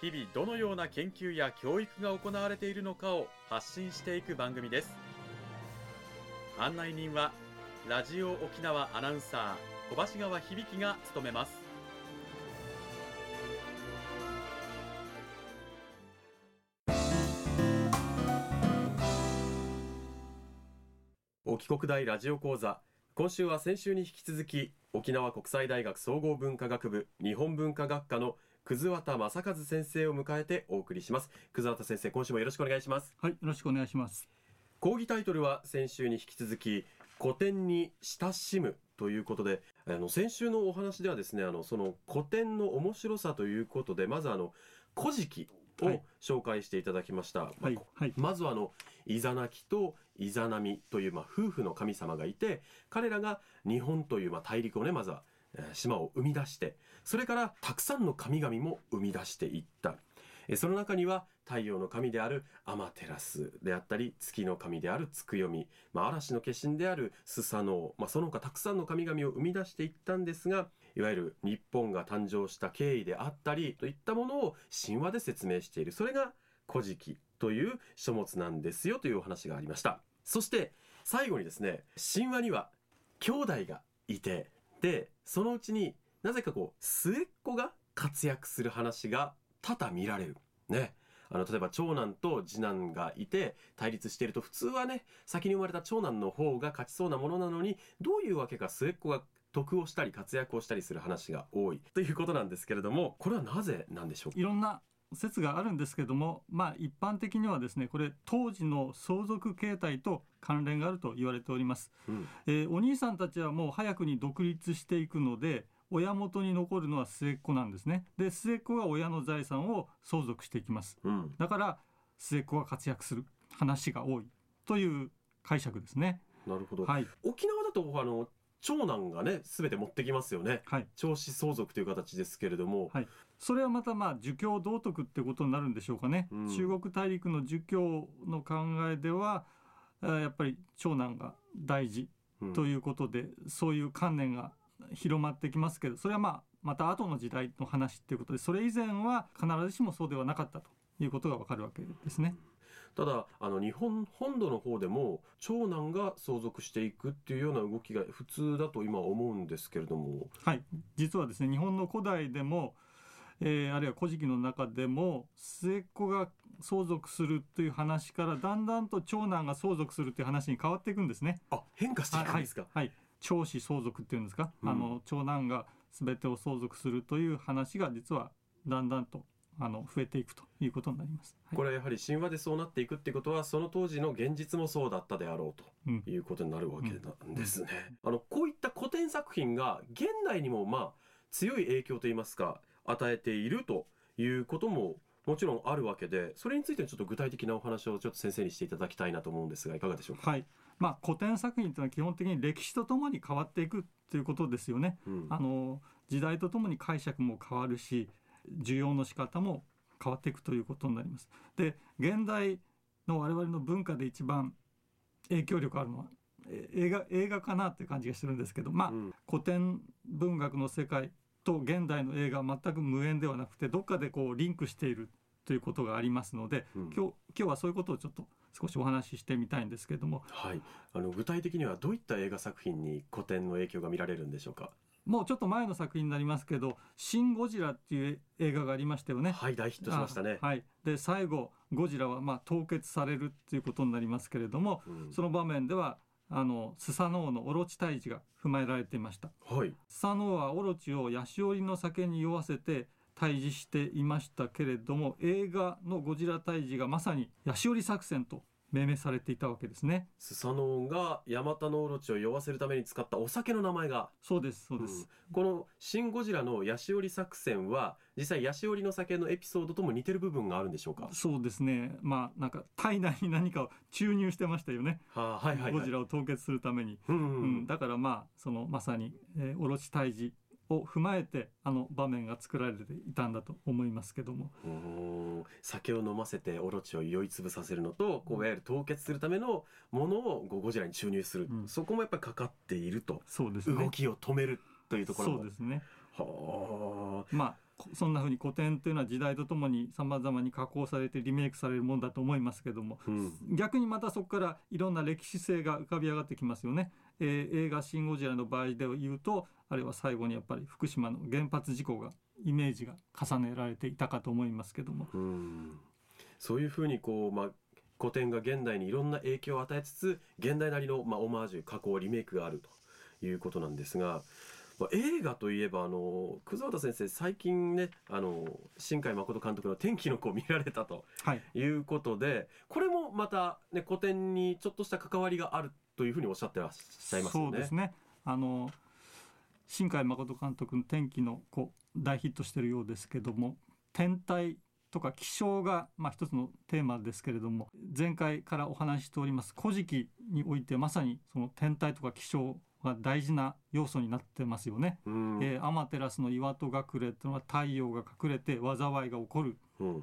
日々どのような研究や教育が行われているのかを発信していく番組です。案内人はラジオ沖縄アナウンサー小橋川響が務めます。沖国大ラジオ講座。今週は先週に引き続き沖縄国際大学総合文化学部日本文化学科の葛畑正和先生を迎えてお送りします。葛畑先生今週もよろしくお願いします。はいよろしくお願いします。講義タイトルは先週に引き続き古典に親しむということであの先週のお話ではですねあのその古典の面白さということでまずあの古事記を紹介していただきました、はいまあはい、まずはあのイザナキとイザナミという、まあ、夫婦の神様がいて彼らが日本という、まあ、大陸をねまずは島を生み出してそれからたくさんの神々も生み出していった。その中には太陽の神であるアマテラスであったり月の神であるツクヨミ、まあ、嵐の化身であるスサノオ、まあ、その他たくさんの神々を生み出していったんですがいわゆる日本が誕生した経緯であったりといったものを神話で説明している。それが古事記という書物なんですよというお話がありました。そして最後にですね神話には兄弟がいてでそのうちになぜかこう末っ子が活躍する話が多々見られる。ね。あの例えば長男と次男がいて対立していると普通はね先に生まれた長男の方が勝ちそうなものなのにどういうわけか末っ子が得をしたり活躍をしたりする話が多い。ということなんですけれどもこれはなぜなんでしょういろんな説があるんですけどもまあ一般的にはですねこれ当時の相続形態と関連があると言われております、うん、えー、お兄さんたちはもう早くに独立していくので親元に残るのは末っ子なんですね。で末っ子が親の財産を相続していきます、うん、だから末っ子が活躍する話が多いという解釈ですね。なるほど、はい、沖縄だとあの長男がね全て持ってきますよね、はい、長子相続という形ですけれども、はい、それはまたまあ儒教道徳ってことになるんでしょうかね、うん、中国大陸の儒教の考えではやっぱり長男が大事ということで、うん、そういう観念が広まってきますけどそれはまあまた後の時代の話っていうことでそれ以前は必ずしもそうではなかったということがわかるわけですね。ただあの日本本土の方でも長男が相続していくっていうような動きが普通だと今思うんですけれども。はい。実はですね日本の古代でもえー、あるいは古事記の中でも末っ子が相続するという話からだんだんと長男が相続するという話に変わっていくんですね。あ変化していくんですか、はい、はい、長子相続っていうんですか、うん、あの長男が全てを相続するという話が実はだんだんとあの増えていくということになります、はい、これはやはり神話でそうなっていくっていうことはその当時の現実もそうだったであろうということになるわけなんですね。あのこういった古典作品が現代にもまあ強い影響といいますか与えているということももちろんあるわけでそれについてちょっと具体的なお話をちょっと先生にしていただきたいなと思うんですがいかがでしょうか？はいまあ、古典作品というのは基本的に歴史とともに変わっていくということですよね。うん、あの時代とともに解釈も変わるし需要の仕方も変わっていくということになります。で現代の我々の文化で一番影響力あるのは映画映画かなっていう感じがするんですけど、まあ、うん、古典文学の世界と現代の映画は全く無縁ではなくてどっかでこうリンクしているということがありますので、うん、今日今日はそういうことをちょっと少しお話ししてみたいんですけれども、はい、あの具体的にはどういった映画作品に古典の影響が見られるんでしょうか？もうちょっと前の作品になりますけど「シン・ゴジラ」っていう映画がありましたよね。はい大ヒットしましたね。はい、で最後ゴジラはまあ凍結されるっていうことになりますけれども、うん、その場面ではあのスサノオのオロチ退治が踏まえられていました。はい、スサノオはオロチをヤシオリの酒に酔わせて退治していましたけれども映画のゴジラ退治がまさにヤシオリ作戦と命名されていたわけですね。スサノオがヤマタノオロチを酔わせるために使ったお酒の名前が。そうです、そうです。うん、このシン・ゴジラのヤシオリ作戦は、実際ヤシオリの酒のエピソードとも似てる部分があるんでしょうか？そうですね。まあ、なんか体内に何かを注入してましたよね。はあ、はいはい、はい、ゴジラを凍結するために。うん、うんうん、だからまあ、そのまさに、えー、オロチ退治を踏まえてあの場面が作られていたんだと思いますけども。酒を飲ませてオロチを酔いつぶさせるのとこういわゆる凍結するためのものをゴジラに注入する、うん、そこもやっぱりかかっていると。そうです、ね、動きを止めるというところもそうですね。はあ。まあそんなふうに古典というのは時代とともにさまざまに加工されてリメイクされるもんだと思いますけども、うん、逆にまたそこからいろんな歴史性が浮かび上がってきますよね。えー、映画「シン・ゴジラ」の場合で言うとあるいは最後にやっぱり福島の原発事故がイメージが重ねられていたかと思いますけども。うんそういうふうにこう、まあ、古典が現代にいろんな影響を与えつつ現代なりの、まあ、オマージュ加工リメイクがあるということなんですがまあ、映画といえばあの葛畑先生最近ねあの新海誠監督の「天気の子」を見られたということで、はい、これもまた、ね、古典にちょっとした関わりがあるというふうにおっしゃってらっしゃいますよね。そうですねあの新海誠監督の「天気の子」大ヒットしてるようですけども天体とか気象が、まあ、一つのテーマですけれども前回からお話ししております「古事記」においてまさにその天体とか気象が大事な要素になってますよね。うん、えー、アマテラスの岩戸隠れっていうのは太陽が隠れて災いが起こる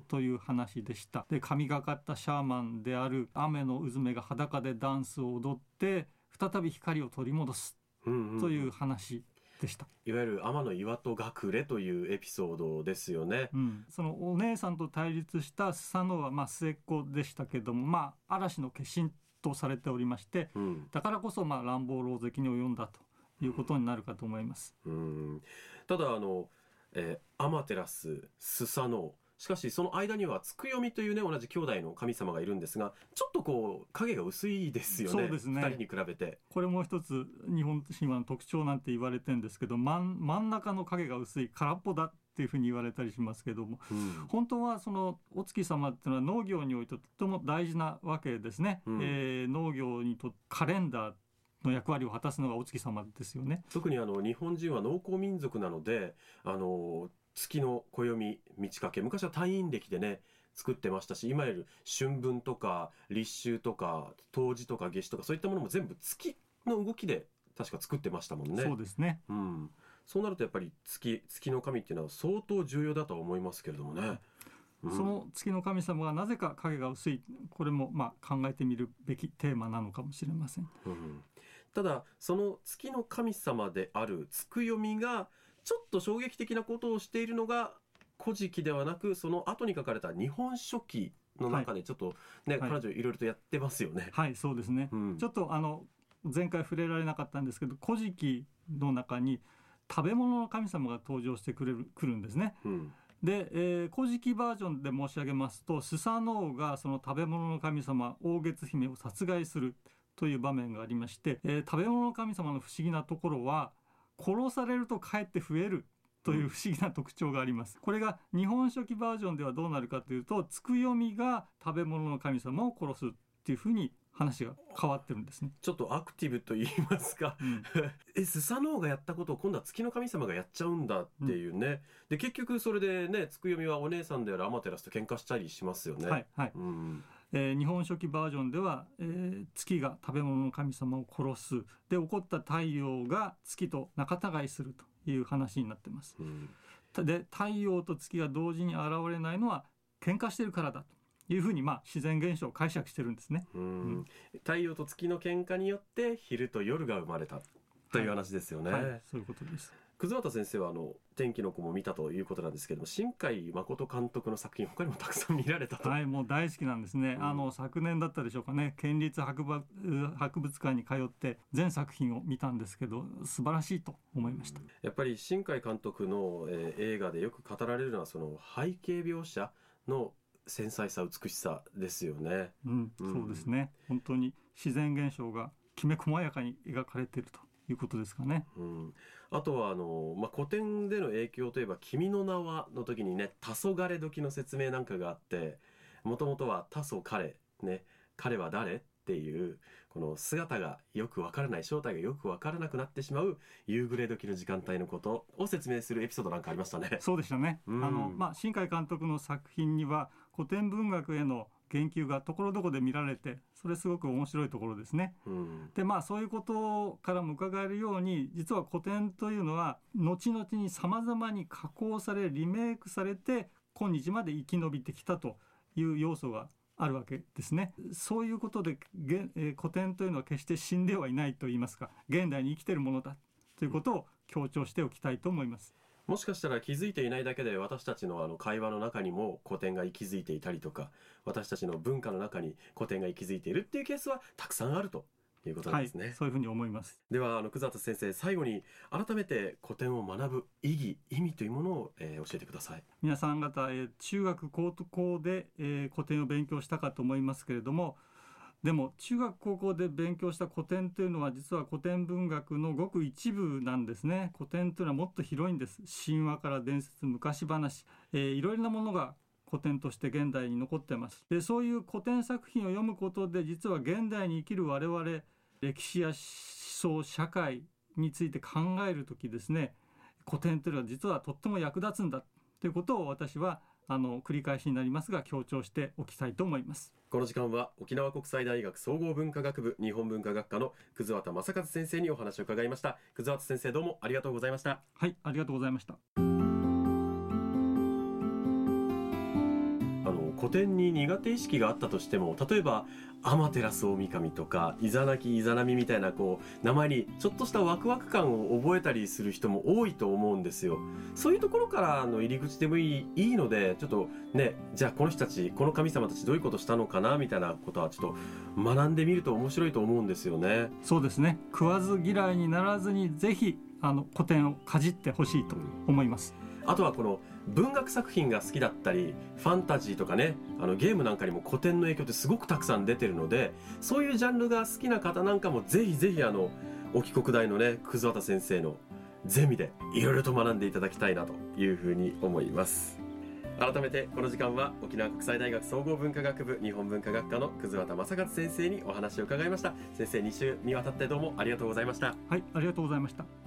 という話でした。で神がかったシャーマンである雨のうずめが裸でダンスを踊って再び光を取り戻すという話でした、いわゆる天の岩戸隠れというエピソードですよね、うん、そのお姉さんと対立したスサノオはまあ末っ子でしたけどもまあ嵐の化身とされておりまして、うん、だからこそまあ乱暴狼藉に及んだということになるかと思います。うん、ただあの、えー、アマテラススサノオしかしその間にはつくよみというね同じ兄弟の神様がいるんですがちょっとこう影が薄いですよね。そうですね。2人に比べて。これも一つ日本神話の特徴なんて言われてるんですけど真真ん中の影が薄い空っぽだっていうふうに言われたりしますけども、うん、本当はそのお月様っていうのは農業においてとても大事なわけですね、うん、えー、農業にとカレンダーの役割を果たすのがお月様ですよね。特にあの日本人は農耕民族なのであの月の暦満ち欠け昔は退院暦でね作ってましたし今より春分とか立秋とか冬至とか夏至とかそういったものも全部月の動きで確か作ってましたもんね。そうですね、うんそうなるとやっぱり月月の神っていうのは相当重要だと思いますけれどもね。うん、その月の神様がなぜか影が薄いこれもまあ考えてみるべきテーマなのかもしれません。うん、ただその月の神様である月読みがちょっと衝撃的なことをしているのが古事記ではなくその後に書かれた日本書紀の中でちょっとね、はい、彼女いろいろとやってますよね。はい、そうですね。うん、ちょっとあの前回触れられなかったんですけど「古事記」の中に食べ物の神様が登場してくれるくるんですね。うんで、えー、古事記バージョンで申し上げますとスサノオがその食べ物の神様大月姫を殺害するという場面がありまして、えー、食べ物の神様の不思議なところは殺されるとかえって増えるという不思議な特徴があります。これが日本書紀バージョンではどうなるかというと、つくよみが食べ物の神様を殺すっていうふうに話が変わってるんですね。ちょっとアクティブと言いますか、うん、え、スサノオがやったことを今度は月の神様がやっちゃうんだっていうね。うん、で、結局それでね、つくよみはお姉さんであるアマテラスと喧嘩したりしますよね。はい、はい。うん、えー、日本書紀バージョンでは、えー、月が食べ物の神様を殺す。で、起こった太陽が月と仲違いするという話になってます。うん、で、太陽と月が同時に現れないのは喧嘩してるからだと。いうふうにまあ自然現象を解釈してるんですね。うん、太陽と月の喧嘩によって昼と夜が生まれたという話ですよね。はいはい、そういうことです。葛畑先生はあの天気の子も見たということなんですけども新海誠監督の作品他にもたくさん見られたと。はいもう大好きなんですね、うん、あの昨年だったでしょうかね。県立博物博物館に通って全作品を見たんですけど素晴らしいと思いました、うん、やっぱり新海監督の、えー、映画でよく語られるのはその背景描写の繊細さ美しさですよね。うん、うん、そうですね。本当に自然現象がきめ細やかに描かれているということですかね。うん、あとはあのまあ古典での影響といえば君の名はの時にね黄昏時の説明なんかがあって、もともとは黄昏ね。彼は誰っていうこの姿がよくわからない正体がよくわからなくなってしまう夕暮れ時の時間帯のことを説明するエピソードなんかありましたね。そうでしたね。うんあのまあ新海監督の作品には古典文学への言及がところどころで見られて、それすごく面白いところですね。うんでまあそういうことからも伺えるように実は古典というのは後々にさまざまに加工されリメイクされて今日まで生き延びてきたという要素があるわけですね。そういうことで現えー古典というのは決して死んではいないと言いますか現代に生きているものだということを強調しておきたいと思います。もしかしたら気づいていないだけで私たちのあの会話の中にも古典が息づいていたりとか私たちの文化の中に古典が息づいているっていうケースはたくさんあるということなんはいですね。、そういうふうに思います。ではあの葛畑先生最後に改めて古典を学ぶ意義意味というものを、えー教えてください。皆さん方、えー中学高校で、えー古典を勉強したかと思いますけれどもでも中学高校で勉強した古典というのは実は古典文学のごく一部なんですね。古典というのはもっと広いんです。神話から伝説昔話、えーいろいろなものが古典として現代に残ってます。でそういう古典作品を読むことで実は現代に生きる我々歴史や思想社会について考える時ですね。古典というのは実はとっても役立つんだ。ということを私はあの繰り返しになりますが強調しておきたいと思います。この時間は沖縄国際大学総合文化学部日本文化学科の葛畑正和先生にお話を伺いました葛畑先生どうもありがとうございましたはい、ありがとうございました。古典に苦手意識があったとしても例えば天照大神とかイザナキイザナミみたいなこう名前にちょっとしたワクワク感を覚えたりする人も多いと思うんですよそういうところからの入り口でもいいいいのでちょっとねじゃあこの人たちこの神様たちどういうことしたのかなみたいなことはちょっと学んでみると面白いと思うんですよねそうですね。食わず嫌いにならずにぜひあの古典をかじってほしいと思います。あとはこの文学作品が好きだったりファンタジーとかねあのゲームなんかにも古典の影響ってすごくたくさん出てるのでそういうジャンルが好きな方なんかもぜひぜひあの沖国大のね葛畑先生のゼミでいろいろと学んでいただきたいなというふうに思います。改めてこの時間は沖縄国際大学総合文化学部日本文化学科の葛畑正和先生にお話を伺いました。先生2週にわたってどうもありがとうございました。はい、ありがとうございました。